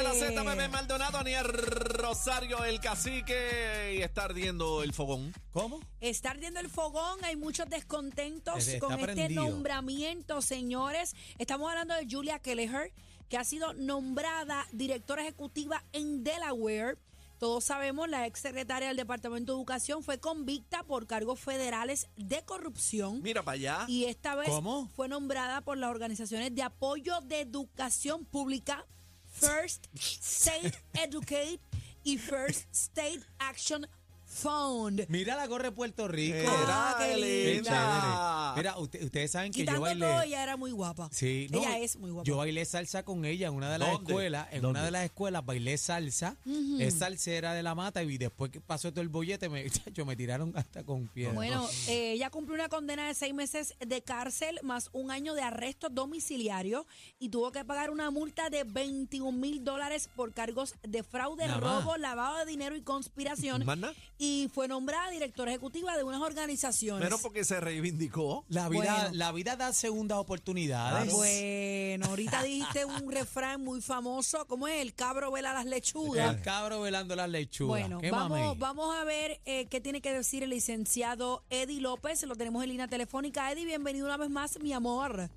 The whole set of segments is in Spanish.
de la Z, bebé Maldonado, Aniel Rosario, el cacique, y está ardiendo el fogón. ¿Cómo? Está ardiendo el fogón, hay muchos descontentos Ese está con este prendido. nombramiento, señores. Estamos hablando de Julia Kelleher, que ha sido nombrada directora ejecutiva en Delaware. Todos sabemos, la ex secretaria del Departamento de Educación fue convicta por cargos federales de corrupción. Mira para allá. Y esta vez ¿Cómo? fue nombrada por las organizaciones de apoyo de educación pública, First State Educate y First State Action Fund. Mira la gorra de Puerto Rico. Ah, qué Mira, Qué linda. Mira, usted- ustedes saben que yo bailé. todo, ella era muy guapa. Sí, no, ella es muy guapa. Yo bailé salsa con ella en una de las ¿Dónde? escuelas. En ¿Dónde? una de las escuelas bailé salsa. Es salsera de la mata y después que pasó todo el bollete, me, yo me tiraron hasta con piedra. Bueno, eh, ella cumplió una condena de seis meses de cárcel más un año de arresto domiciliario y tuvo que pagar una multa de 21 mil dólares por cargos de fraude, Nada más. robo, lavado de dinero y conspiración. ¿Más nada? Y fue nombrada directora ejecutiva de unas organizaciones. Menos porque se reivindicó. la vida, bueno. la vida da segundas oportunidades. Claro. Bueno, ahorita dijiste un refrán muy famoso, ¿cómo es? El cabro vela las lechugas. El cabro velando las lechugas. Bueno, ¿Qué vamos, vamos a ver eh, qué tiene que decir el licenciado Eddie López. Lo tenemos en línea telefónica. Eddie, bienvenido una vez más, mi amor.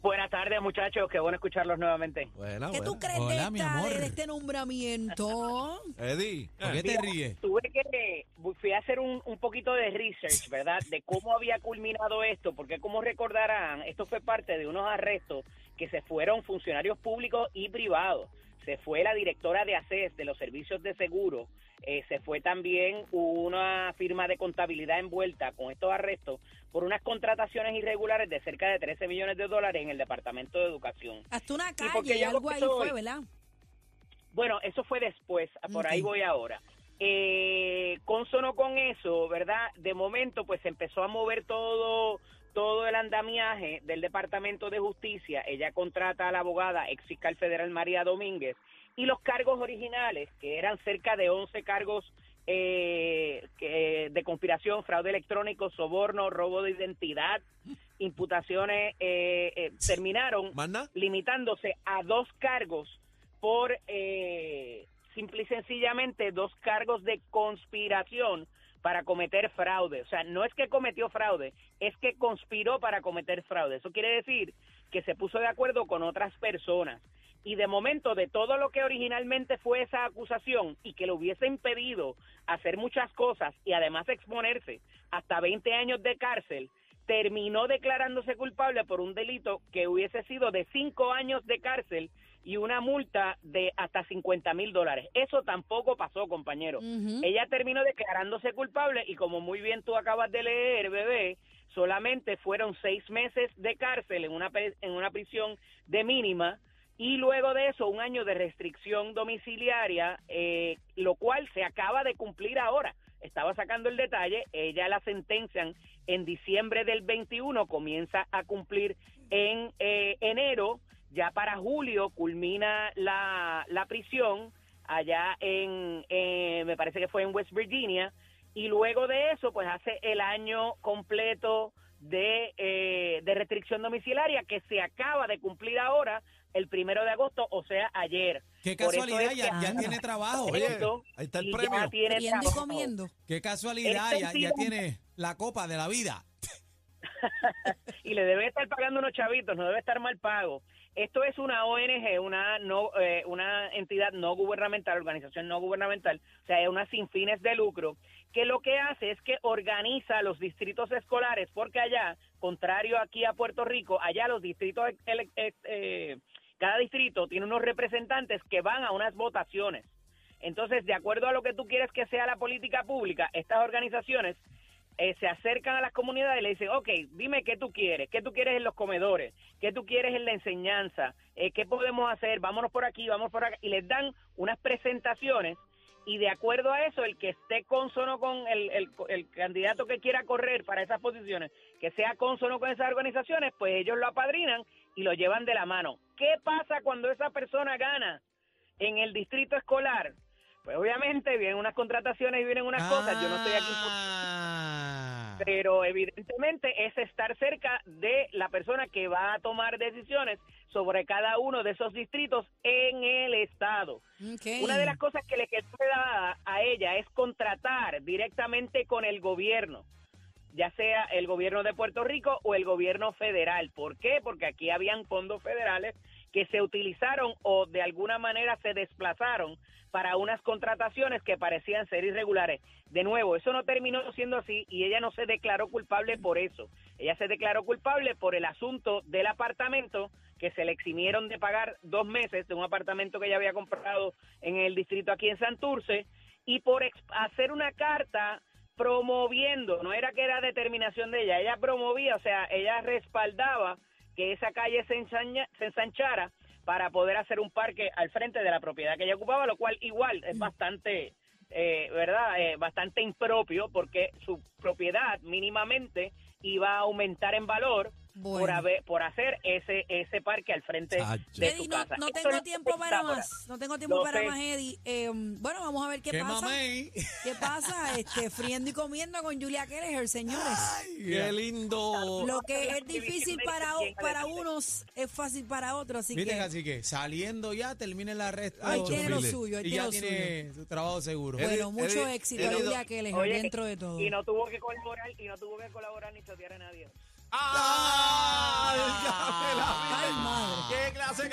Buenas tardes, muchachos. Qué bueno escucharlos nuevamente. Buena, ¿Qué buena. tú crees Hola, de, esta- este nombramiento? Eddie. ¿Por qué te Mira, ríes? Tuve que fui a hacer un, un poquito de research, ¿verdad? De cómo había culminado esto, porque como recordarán, esto fue parte de unos arrestos que se fueron funcionarios públicos y privados. Se fue la directora de ACES, de los servicios de seguro. Eh, se fue también una firma de contabilidad envuelta con estos arrestos por unas contrataciones irregulares de cerca de 13 millones de dólares en el Departamento de Educación. Hasta una calle, yo algo ahí fue, ¿verdad? Bueno, eso fue después, por ahí voy ahora. Eh, consono con eso, ¿verdad? De momento, pues se empezó a mover todo todo el andamiaje del Departamento de Justicia. Ella contrata a la abogada ex fiscal federal María Domínguez y los cargos originales, que eran cerca de 11 cargos eh, que- de conspiración, fraude electrónico, soborno, robo de identidad, imputaciones, eh, eh, terminaron limitándose a dos cargos por eh, simple y sencillamente dos cargos de conspiración para cometer fraude. O sea, no es que cometió fraude, es que conspiró para cometer fraude. Eso quiere decir que se puso de acuerdo con otras personas. Y de momento, de todo lo que originalmente fue esa acusación y que le hubiese impedido hacer muchas cosas y además exponerse hasta 20 años de cárcel, terminó declarándose culpable por un delito que hubiese sido de cinco años de cárcel y una multa de hasta 50 mil dólares. Eso tampoco pasó, compañero. Ella terminó declarándose culpable y como muy bien tú acabas de leer, bebé, solamente fueron seis meses de cárcel en una, en una prisión de mínima y luego de eso un año de restricción domiciliaria, eh, lo cual se acaba de cumplir ahora. Estaba sacando el detalle, ella la sentencian en diciembre del 21, comienza a cumplir en eh, ya para julio culmina la, la prisión allá en, eh, me parece que fue en West Virginia, y luego de eso, pues hace el año completo de, eh, de restricción domiciliaria que se acaba de cumplir ahora, el primero de agosto, o sea, ayer. Qué Por casualidad, es ya, que ya anda tiene trabajo. Oye, esto ahí está el ya premio. tiene y trabajo. comiendo. Qué casualidad, Es ya, tiene la copa de la vida. y le debe estar pagando unos chavitos, no debe estar mal pago. Esto es una ONG, una no eh, una entidad no gubernamental, organización no gubernamental, o sea, es una sin fines de lucro, que lo que hace es que organiza los distritos escolares, porque allá, contrario aquí a Puerto Rico, allá los distritos, eh, cada distrito tiene unos representantes que van a unas votaciones. Entonces, de acuerdo a lo que tú quieres que sea la política pública, estas organizaciones eh, se acercan a las comunidades y le dicen, ok, dime qué tú quieres, qué tú quieres en los comedores, qué tú quieres en la enseñanza, eh, qué podemos hacer, vámonos por aquí, vamos por acá, y les dan unas presentaciones y de acuerdo a eso, el que esté consono con el, el, candidato que quiera correr para esas posiciones, que sea consono con esas organizaciones, pues ellos lo apadrinan y lo llevan de la mano. ¿Qué pasa cuando esa persona gana en el distrito escolar? Pues obviamente vienen unas contrataciones y vienen unas cosas, yo no estoy aquí. Pero evidentemente es estar cerca de la persona que va a tomar decisiones sobre cada uno de esos distritos en el estado. Una de las cosas que le quedó dada a ella es contratar directamente con el gobierno, ya sea el gobierno de Puerto Rico o el gobierno federal. ¿Por qué? Porque aquí habían fondos federales que se utilizaron o de alguna manera se desplazaron para unas contrataciones que parecían ser irregulares. De nuevo, eso no terminó siendo así y ella no se declaró culpable por eso. Ella se declaró culpable por el asunto del apartamento que se le eximieron de pagar dos meses de un apartamento que ella había comprado en el distrito aquí en Santurce y por hacer una carta promoviendo, no era que era determinación de ella, ella promovía, o sea, ella respaldaba que esa calle se, ensaña- se ensanchara para poder hacer un parque al frente de la propiedad que ella ocupaba, lo cual igual es bastante, eh, ¿verdad? Eh, bastante impropio porque su propiedad mínimamente iba a aumentar en valor por, Bueno. haber, por hacer ese ese parque al frente Chacho. de Eddie, su no, casa. no tengo tiempo para más. No tengo tiempo Lo para sé. más, Eddie. Eh, bueno, vamos a ver qué, ¿Qué pasa. mamey? ¿Qué pasa? Este, friendo y comiendo con Julia Kelleher, señores. Qué lindo. Lo que es difícil para, para unos es fácil para otros, así Viste, que así que saliendo ya, termine el arresto. Ay, ahí tiene lo suyo, ahí y tiene ya lo suyo. tiene su trabajo seguro. Eddie, Bueno, mucho Eddie, éxito Eddie, Julia Kelleher Oye, dentro de todo. Y no tuvo que colaborar y no tuvo que colaborar ni chotear a nadie. ¡Ay, ya me la vi! Ay, madre. ¡Qué clase